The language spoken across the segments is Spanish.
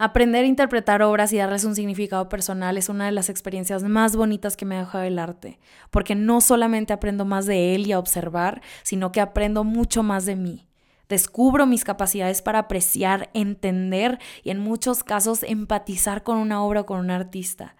Aprender a interpretar obras y darles un significado personal es una de las experiencias más bonitas que me ha dejado el arte, porque no solamente aprendo más de él y a observar, sino que aprendo mucho más de mí. Descubro mis capacidades para apreciar, entender y en muchos casos empatizar con una obra o con un artista.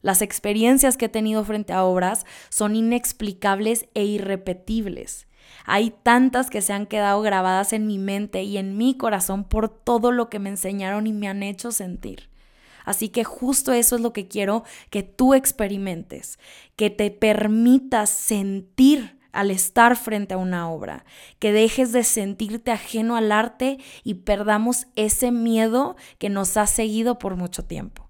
Las experiencias que he tenido frente a obras son inexplicables e irrepetibles. Hay tantas que se han quedado grabadas en mi mente y en mi corazón por todo lo que me enseñaron y me han hecho sentir. Así que justo eso es lo que quiero que tú experimentes, que te permitas sentir al estar frente a una obra, que dejes de sentirte ajeno al arte y perdamos ese miedo que nos ha seguido por mucho tiempo.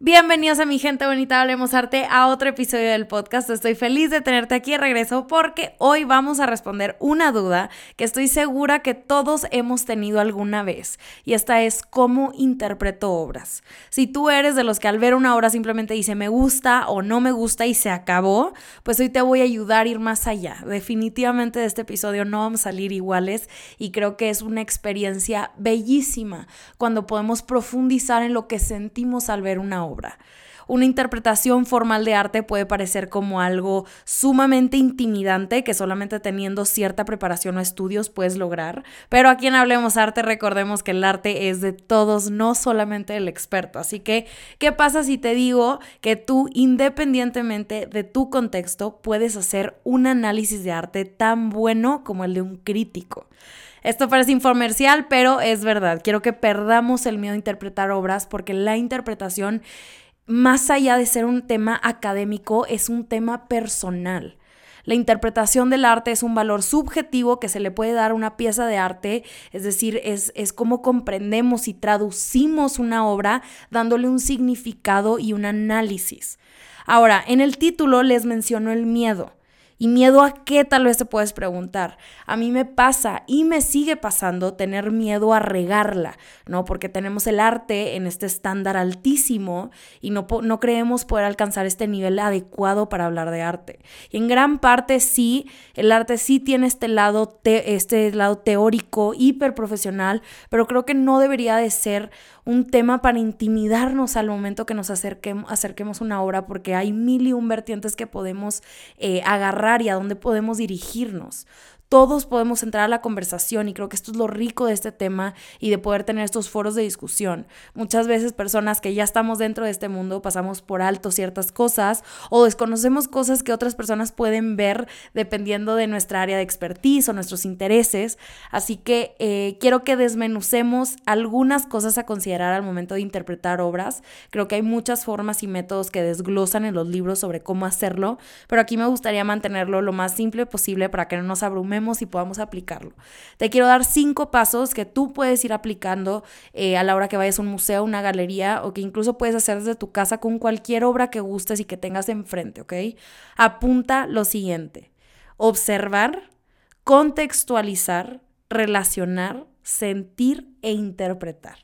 Bienvenidos a mi gente bonita, hablemos arte, a otro episodio del podcast. Estoy feliz de tenerte aquí de regreso porque hoy vamos a responder una duda que estoy segura que todos hemos tenido alguna vez. Y esta es cómo interpreto obras. Si tú eres de los que al ver una obra simplemente dice me gusta o no me gusta y se acabó, pues hoy te voy a ayudar a ir más allá. Definitivamente de este episodio no vamos a salir iguales y creo que es una experiencia bellísima cuando podemos profundizar en lo que sentimos al ver una obra Una interpretación formal de arte puede parecer como algo sumamente intimidante que solamente teniendo cierta preparación o estudios puedes lograr, pero aquí en Hablemos Arte recordemos que el arte es de todos, no solamente del experto. Así que, ¿qué pasa si te digo que tú, independientemente de tu contexto, puedes hacer un análisis de arte tan bueno como el de un crítico? Esto parece infomercial, pero es verdad. Quiero que perdamos el miedo a interpretar obras porque la interpretación, más allá de ser un tema académico, es un tema personal. La interpretación del arte es un valor subjetivo que se le puede dar a una pieza de arte, es decir, es, es cómo comprendemos y traducimos una obra dándole un significado y un análisis. Ahora, en el título les menciono el miedo. ¿Y miedo a qué tal vez te puedes preguntar? A mí me pasa y me sigue pasando tener miedo a regarla, ¿no? Porque tenemos el arte en este estándar altísimo y no, no creemos poder alcanzar este nivel adecuado para hablar de arte. Y en gran parte sí, el arte sí tiene este lado, este lado teórico, hiper profesional, pero creo que no debería de ser un tema para intimidarnos al momento que nos acerquemos, acerquemos una obra, porque hay mil y un vertientes que podemos eh, agarrar y a dónde podemos dirigirnos todos podemos entrar a la conversación y creo que esto es lo rico de este tema y de poder tener estos foros de discusión. Muchas veces personas que ya estamos dentro de este mundo pasamos por alto ciertas cosas o desconocemos cosas que otras personas pueden ver dependiendo de nuestra área de expertise o nuestros intereses. Así que eh, quiero que desmenucemos algunas cosas a considerar al momento de interpretar obras. Creo que hay muchas formas y métodos que desglosan en los libros sobre cómo hacerlo, pero aquí me gustaría mantenerlo lo más simple posible para que no nos abrumemos y podamos aplicarlo. Te quiero dar cinco pasos que tú puedes ir aplicando eh, a la hora que vayas a un museo, una galería o que incluso puedes hacer desde tu casa con cualquier obra que gustes y que tengas enfrente, ¿ok? Apunta lo siguiente. Observar, contextualizar, relacionar, sentir e interpretar.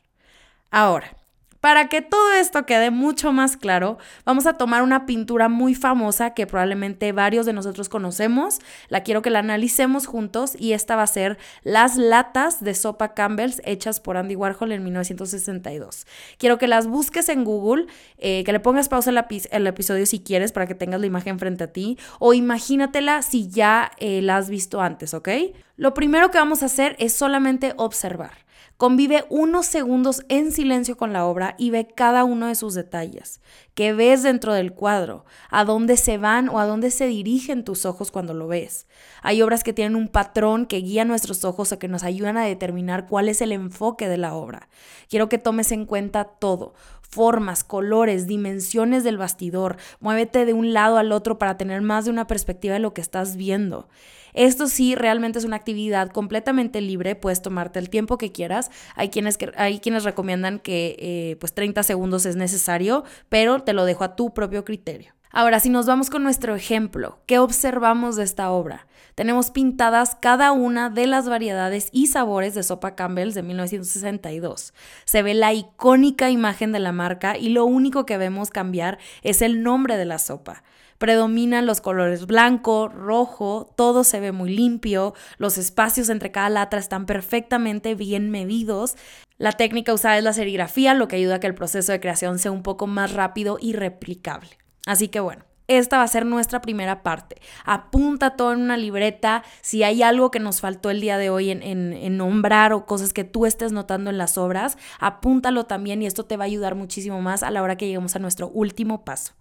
Ahora, para que todo esto quede mucho más claro, vamos a tomar una pintura muy famosa que probablemente varios de nosotros conocemos. La quiero que la analicemos juntos y esta va a ser Las latas de sopa Campbell's hechas por Andy Warhol en 1962. Quiero que las busques en Google, eh, que le pongas pausa al episodio si quieres para que tengas la imagen frente a ti o imagínatela si ya eh, la has visto antes, ¿ok? Lo primero que vamos a hacer es solamente observar. Convive unos segundos en silencio con la obra y ve cada uno de sus detalles. ¿Qué ves dentro del cuadro? ¿A dónde se van o a dónde se dirigen tus ojos cuando lo ves? Hay obras que tienen un patrón que guía nuestros ojos o que nos ayudan a determinar cuál es el enfoque de la obra. Quiero que tomes en cuenta todo formas, colores, dimensiones del bastidor. Muévete de un lado al otro para tener más de una perspectiva de lo que estás viendo. Esto sí, realmente es una actividad completamente libre, puedes tomarte el tiempo que quieras. Hay quienes, hay quienes recomiendan que eh, pues 30 segundos es necesario, pero te lo dejo a tu propio criterio. Ahora, si nos vamos con nuestro ejemplo, ¿qué observamos de esta obra? Tenemos pintadas cada una de las variedades y sabores de sopa Campbell's de 1962. Se ve la icónica imagen de la marca y lo único que vemos cambiar es el nombre de la sopa. Predominan los colores blanco, rojo, todo se ve muy limpio, los espacios entre cada lata están perfectamente bien medidos. La técnica usada es la serigrafía, lo que ayuda a que el proceso de creación sea un poco más rápido y replicable. Así que bueno, esta va a ser nuestra primera parte. Apunta todo en una libreta. Si hay algo que nos faltó el día de hoy en, nombrar o cosas que tú estés notando en las obras, apúntalo también y esto te va a ayudar muchísimo más a la hora que lleguemos a nuestro último paso.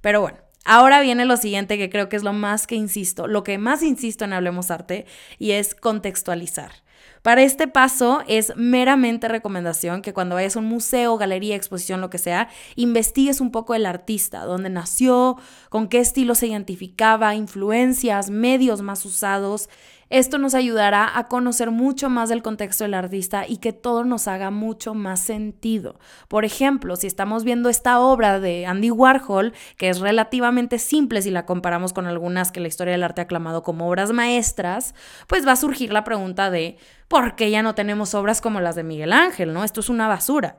Pero bueno, ahora viene lo siguiente que creo que es lo más que insisto, lo que más insisto en Hablemos Arte y es contextualizar. Para este paso es meramente recomendación que cuando vayas a un museo, galería, exposición, lo que sea, investigues un poco el artista, dónde nació, con qué estilo se identificaba, influencias, medios más usados esto nos ayudará a conocer mucho más del contexto del artista y que todo nos haga mucho más sentido. Por ejemplo, si estamos viendo esta obra de Andy Warhol, que es relativamente simple si la comparamos con algunas que la historia del arte ha aclamado como obras maestras, pues va a surgir la pregunta de ¿por qué ya no tenemos obras como las de Miguel Ángel? ¿No? Esto es una basura.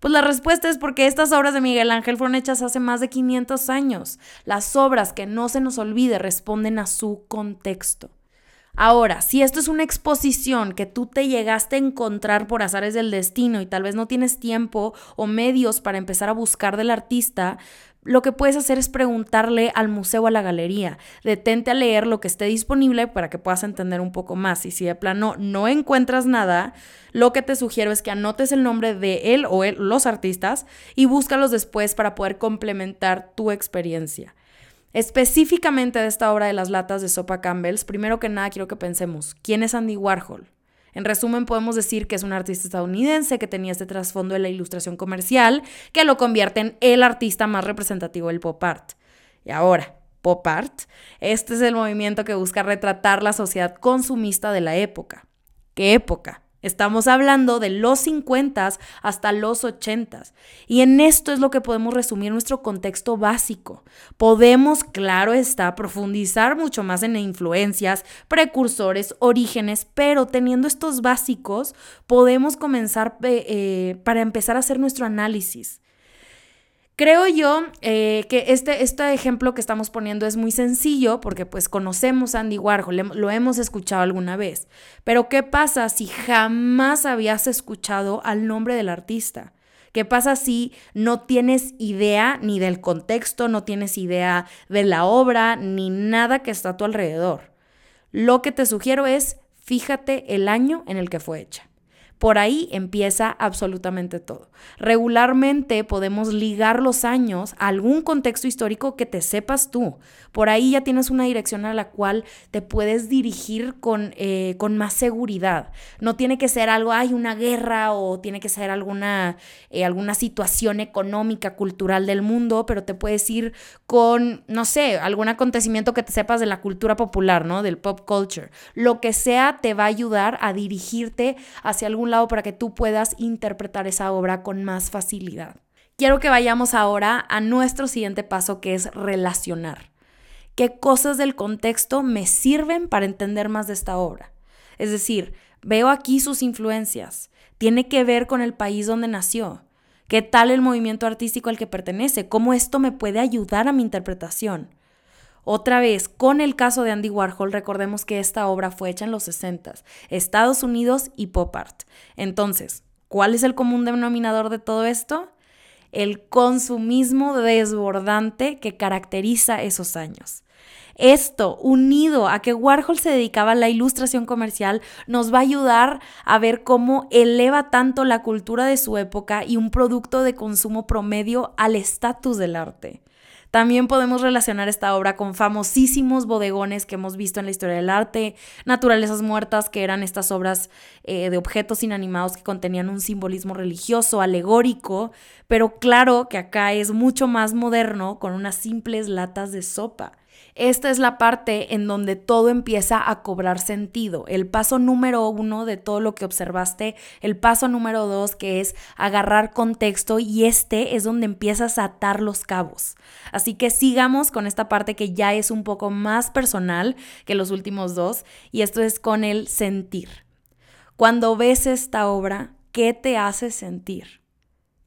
Pues la respuesta es porque estas obras de Miguel Ángel fueron hechas hace más de 500 años. Las obras, que no se nos olvide, responden a su contexto. Ahora, si esto es una exposición que tú te llegaste a encontrar por azares del destino y tal vez no tienes tiempo o medios para empezar a buscar del artista, lo que puedes hacer es preguntarle al museo o a la galería. Detente a leer lo que esté disponible para que puedas entender un poco más. Y si de plano no encuentras nada, lo que te sugiero es que anotes el nombre de él o los artistas y búscalos después para poder complementar tu experiencia. Específicamente de esta obra de las latas de sopa Campbell's, primero que nada quiero que pensemos, ¿quién es Andy Warhol? En resumen, podemos decir que es un artista estadounidense que tenía este trasfondo de la ilustración comercial que lo convierte en el artista más representativo del pop art. Y ahora, pop art, este es el movimiento que busca retratar la sociedad consumista de la época. ¿Qué época? Estamos hablando de los 50 hasta los 80 y en esto es lo que podemos resumir nuestro contexto básico. Podemos, claro está, profundizar mucho más en influencias, precursores, orígenes, pero teniendo estos básicos podemos comenzar eh, eh, para empezar a hacer nuestro análisis. Creo yo eh, que este, este ejemplo que estamos poniendo es muy sencillo porque pues conocemos a Andy Warhol, lo hemos escuchado alguna vez, pero ¿qué pasa si jamás habías escuchado al nombre del artista? ¿Qué pasa si no tienes idea ni del contexto, no tienes idea de la obra, ni nada que está a tu alrededor? Lo que te sugiero es fíjate el año en el que fue hecha. Por ahí empieza absolutamente todo. Regularmente podemos ligar los años a algún contexto histórico que te sepas tú. Por ahí ya tienes una dirección a la cual te puedes dirigir con, eh, con más seguridad. No tiene que ser algo, hay una guerra o tiene que ser alguna, eh, alguna situación económica, cultural del mundo, pero te puedes ir con, no sé, algún acontecimiento que te sepas de la cultura popular, ¿no? Del pop culture. Lo que sea te va a ayudar a dirigirte hacia algún lado para que tú puedas interpretar esa obra con más facilidad. Quiero que vayamos ahora a nuestro siguiente paso que es relacionar. ¿Qué cosas del contexto me sirven para entender más de esta obra? Es decir, veo aquí sus influencias. Tiene que ver con el país donde nació. ¿Qué tal el movimiento artístico al que pertenece? ¿Cómo esto me puede ayudar a mi interpretación? Otra vez, con el caso de Andy Warhol, recordemos que esta obra fue hecha en los 60, Estados Unidos y pop art. Entonces, ¿cuál es el común denominador de todo esto? El consumismo desbordante que caracteriza esos años. Esto, unido a que Warhol se dedicaba a la ilustración comercial, nos va a ayudar a ver cómo eleva tanto la cultura de su época y un producto de consumo promedio al estatus del arte. También podemos relacionar esta obra con famosísimos bodegones que hemos visto en la historia del arte, Naturalezas Muertas, que eran estas obras eh, de objetos inanimados que contenían un simbolismo religioso, alegórico, pero claro que acá es mucho más moderno con unas simples latas de sopa. Esta es la parte en donde todo empieza a cobrar sentido. El paso número uno de todo lo que observaste, el paso número dos que es agarrar contexto y este es donde empiezas a atar los cabos. Así que sigamos con esta parte que ya es un poco más personal que los últimos dos y esto es con el sentir. Cuando ves esta obra, ¿qué te hace sentir?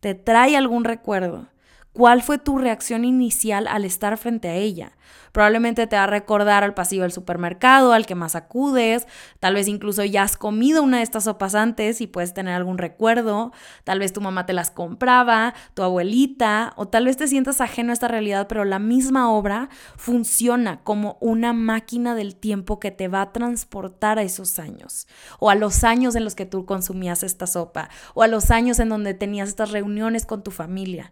¿Te trae algún recuerdo? ¿Cuál fue tu reacción inicial al estar frente a ella? Probablemente te va a recordar al pasillo del supermercado, al que más acudes, tal vez incluso ya has comido una de estas sopas antes y puedes tener algún recuerdo, tal vez tu mamá te las compraba, tu abuelita, o tal vez te sientas ajeno a esta realidad, pero la misma obra funciona como una máquina del tiempo que te va a transportar a esos años, o a los años en los que tú consumías esta sopa, o a los años en donde tenías estas reuniones con tu familia.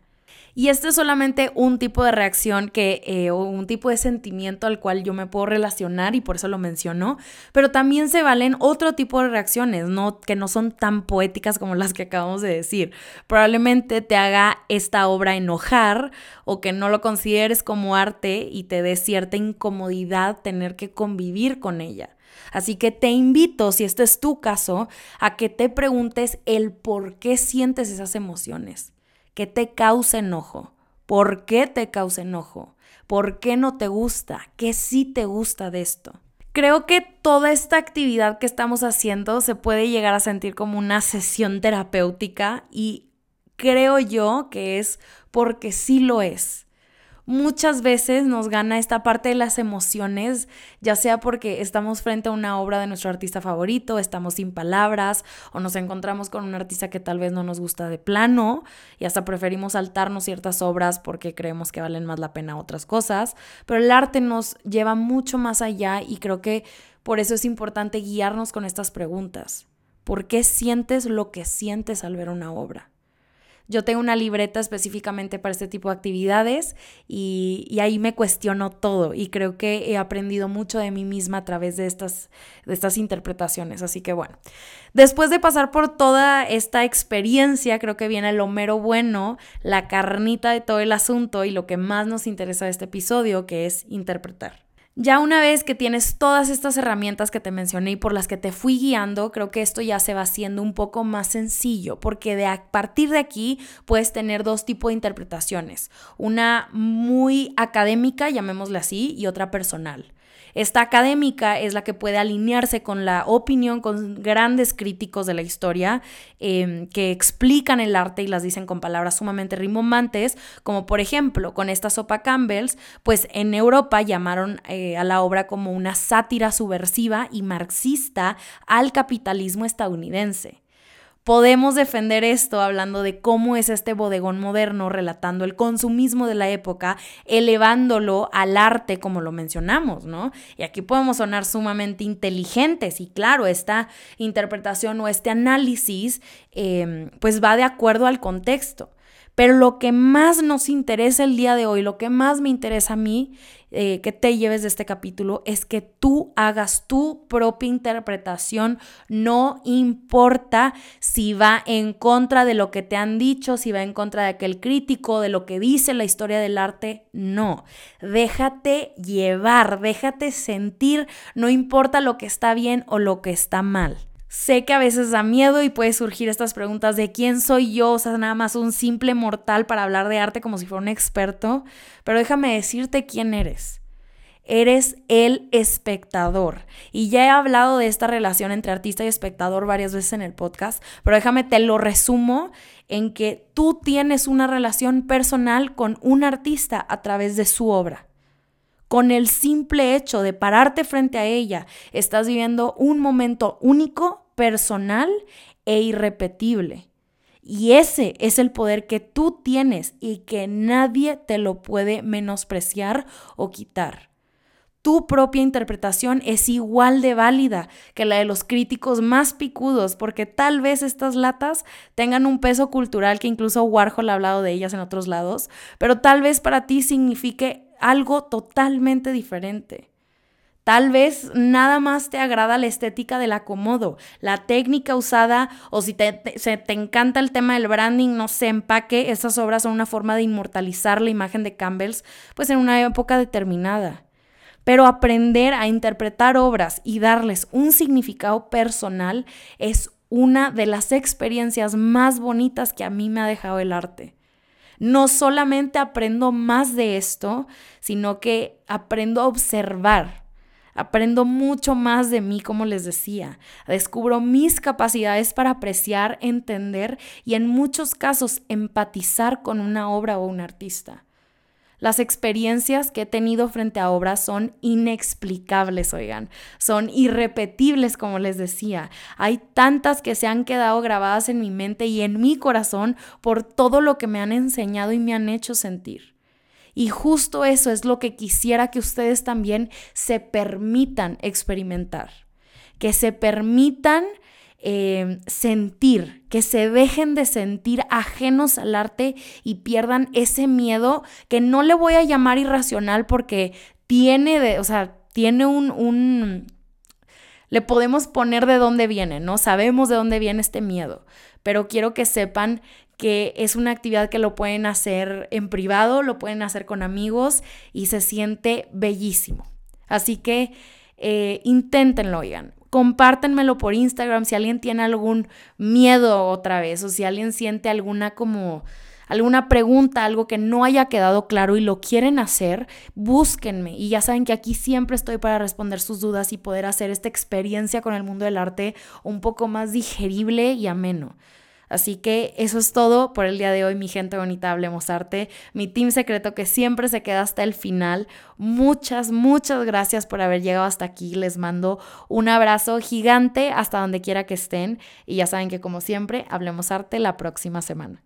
Y este es solamente un tipo de reacción que, eh, o un tipo de sentimiento al cual yo me puedo relacionar y por eso lo menciono, pero también se valen otro tipo de reacciones, ¿no? que no son tan poéticas como las que acabamos de decir. Probablemente te haga esta obra enojar o que no lo consideres como arte y te dé cierta incomodidad tener que convivir con ella. Así que te invito, si este es tu caso, a que te preguntes el por qué sientes esas emociones. ¿Qué te causa enojo? ¿Por qué te causa enojo? ¿Por qué no te gusta? ¿Qué sí te gusta de esto? Creo que toda esta actividad que estamos haciendo se puede llegar a sentir como una sesión terapéutica y creo yo que es porque sí lo es muchas veces nos gana esta parte de las emociones, ya sea porque estamos frente a una obra de nuestro artista favorito, estamos sin palabras o nos encontramos con un artista que tal vez no nos gusta de plano y hasta preferimos saltarnos ciertas obras porque creemos que valen más la pena otras cosas, pero el arte nos lleva mucho más allá y creo que por eso es importante guiarnos con estas preguntas. ¿Por qué sientes lo que sientes al ver una obra? Yo tengo una libreta específicamente para este tipo de actividades y, ahí me cuestiono todo y creo que he aprendido mucho de mí misma a través de estas, de estas interpretaciones. Así que bueno, después de pasar por toda esta experiencia, creo que viene lo mero bueno, la carnita de todo el asunto y lo que más nos interesa de este episodio, que es interpretar. Ya una vez que tienes todas estas herramientas que te mencioné y por las que te fui guiando, creo que esto ya se va haciendo un poco más sencillo, porque de a partir de aquí puedes tener dos tipos de interpretaciones, una muy académica, llamémosle así, y otra personal. Esta académica es la que puede alinearse con la opinión, con grandes críticos de la historia em, que explican el arte y las dicen con palabras sumamente rimbombantes, como por ejemplo con esta sopa Campbell's, pues en Europa llamaron eh, a la obra como una sátira subversiva y marxista al capitalismo estadounidense. Podemos defender esto hablando de cómo es este bodegón moderno relatando el consumismo de la época, elevándolo al arte como lo mencionamos, ¿no? Y aquí podemos sonar sumamente inteligentes y claro, esta interpretación o este análisis em, pues va de acuerdo al contexto. Pero lo que más nos interesa el día de hoy, lo que más me interesa a mí eh, que te lleves de este capítulo, es que tú hagas tu propia interpretación. No importa si va en contra de lo que te han dicho, si va en contra de aquel crítico, de lo que dice la historia del arte. No, déjate llevar, déjate sentir, no importa lo que está bien o lo que está mal. Sé que a veces da miedo y puede surgir estas preguntas de quién soy yo, o sea, nada más un simple mortal para hablar de arte como si fuera un experto, pero déjame decirte quién eres. Eres el espectador. Y ya he hablado de esta relación entre artista y espectador varias veces en el podcast, pero déjame te lo resumo en que tú tienes una relación personal con un artista a través de su obra. Con el simple hecho de pararte frente a ella, estás viviendo un momento único, personal e irrepetible. Y ese es el poder que tú tienes y que nadie te lo puede menospreciar o quitar. Tu propia interpretación es igual de válida que la de los críticos más picudos, porque tal vez estas latas tengan un peso cultural que incluso Warhol ha hablado de ellas en otros lados, pero tal vez para ti signifique algo totalmente diferente. Tal vez nada más te agrada la estética del acomodo, la técnica usada o si te, te, encanta el tema del branding, no sé, empaque, esas obras son una forma de inmortalizar la imagen de Campbell's pues en una época determinada. Pero aprender a interpretar obras y darles un significado personal es una de las experiencias más bonitas que a mí me ha dejado el arte. No solamente aprendo más de esto, sino que aprendo a observar. Aprendo mucho más de mí, como les decía. Descubro mis capacidades para apreciar, entender y en muchos casos empatizar con una obra o un artista. Las experiencias que he tenido frente a obras son inexplicables, oigan, son irrepetibles, como les decía. Hay tantas que se han quedado grabadas en mi mente y en mi corazón por todo lo que me han enseñado y me han hecho sentir. Y justo eso es lo que quisiera que ustedes también se permitan experimentar, que se permitan eh, sentir, que se dejen de sentir ajenos al arte y pierdan ese miedo que no le voy a llamar irracional porque tiene, de, o sea, tiene un, un, le podemos poner de dónde viene, ¿no? Sabemos de dónde viene este miedo, pero quiero que sepan que es una actividad que lo pueden hacer en privado, lo pueden hacer con amigos y se siente bellísimo. Así que eh, inténtenlo, oigan compártenmelo por Instagram si alguien tiene algún miedo otra vez o si alguien siente alguna como alguna pregunta, algo que no haya quedado claro y lo quieren hacer, búsquenme. Y ya saben que aquí siempre estoy para responder sus dudas y poder hacer esta experiencia con el mundo del arte un poco más digerible y ameno. Así que eso es todo por el día de hoy, mi gente bonita, hablemos arte, mi team secreto que siempre se queda hasta el final. Muchas, muchas gracias por haber llegado hasta aquí. Les mando un abrazo gigante hasta donde quiera que estén y ya saben que como siempre, hablemos arte la próxima semana.